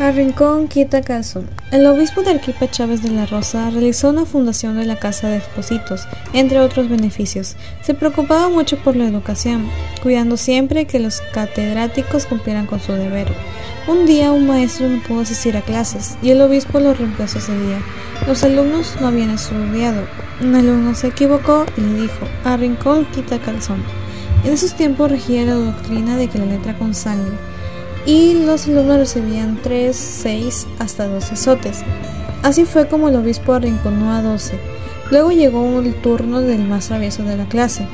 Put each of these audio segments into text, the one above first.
A Rincón quita calzón. El obispo de Arquipa Chávez de la Rosa realizó una fundación de la Casa de Expositos, entre otros beneficios. Se preocupaba mucho por la educación, cuidando siempre que los catedráticos cumplieran con su deber. Un día un maestro no pudo asistir a clases y el obispo lo reemplazó ese día. Los alumnos no habían estudiado. Un alumno se equivocó y le dijo, a Rincón quita calzón. En esos tiempos regía la doctrina de que la letra con sangre y los alumnos recibían 3, 6 hasta 12 azotes. Así fue como el obispo arrinconó a 12. Luego llegó el turno del más travieso de la clase.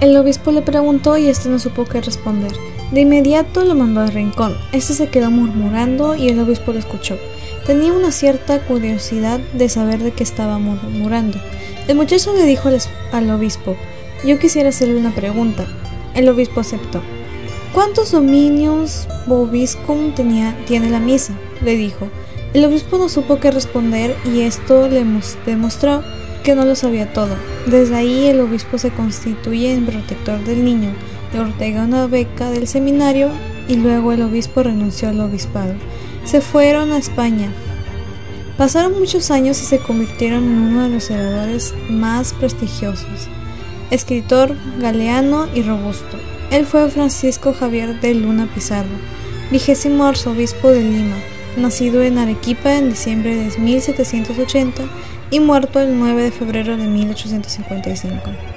El obispo le preguntó y este no supo qué responder. De inmediato lo mandó al rincón. Este se quedó murmurando y el obispo lo escuchó. Tenía una cierta curiosidad de saber de qué estaba murmurando. El muchacho le dijo al obispo, yo quisiera hacerle una pregunta. El obispo aceptó. ¿Cuántos dominios Bobiscum tenía, tiene la misa? le dijo. El obispo no supo qué responder y esto le demostró que no lo sabía todo. Desde ahí el obispo se constituye en protector del niño, le ortega una beca del seminario y luego el obispo renunció al obispado. Se fueron a España. Pasaron muchos años y se convirtieron en uno de los oradores más prestigiosos, escritor galeano y robusto. Él fue Francisco Javier de Luna Pizarro, vigésimo arzobispo de Lima, nacido en Arequipa en diciembre de 1780 y muerto el 9 de febrero de 1855.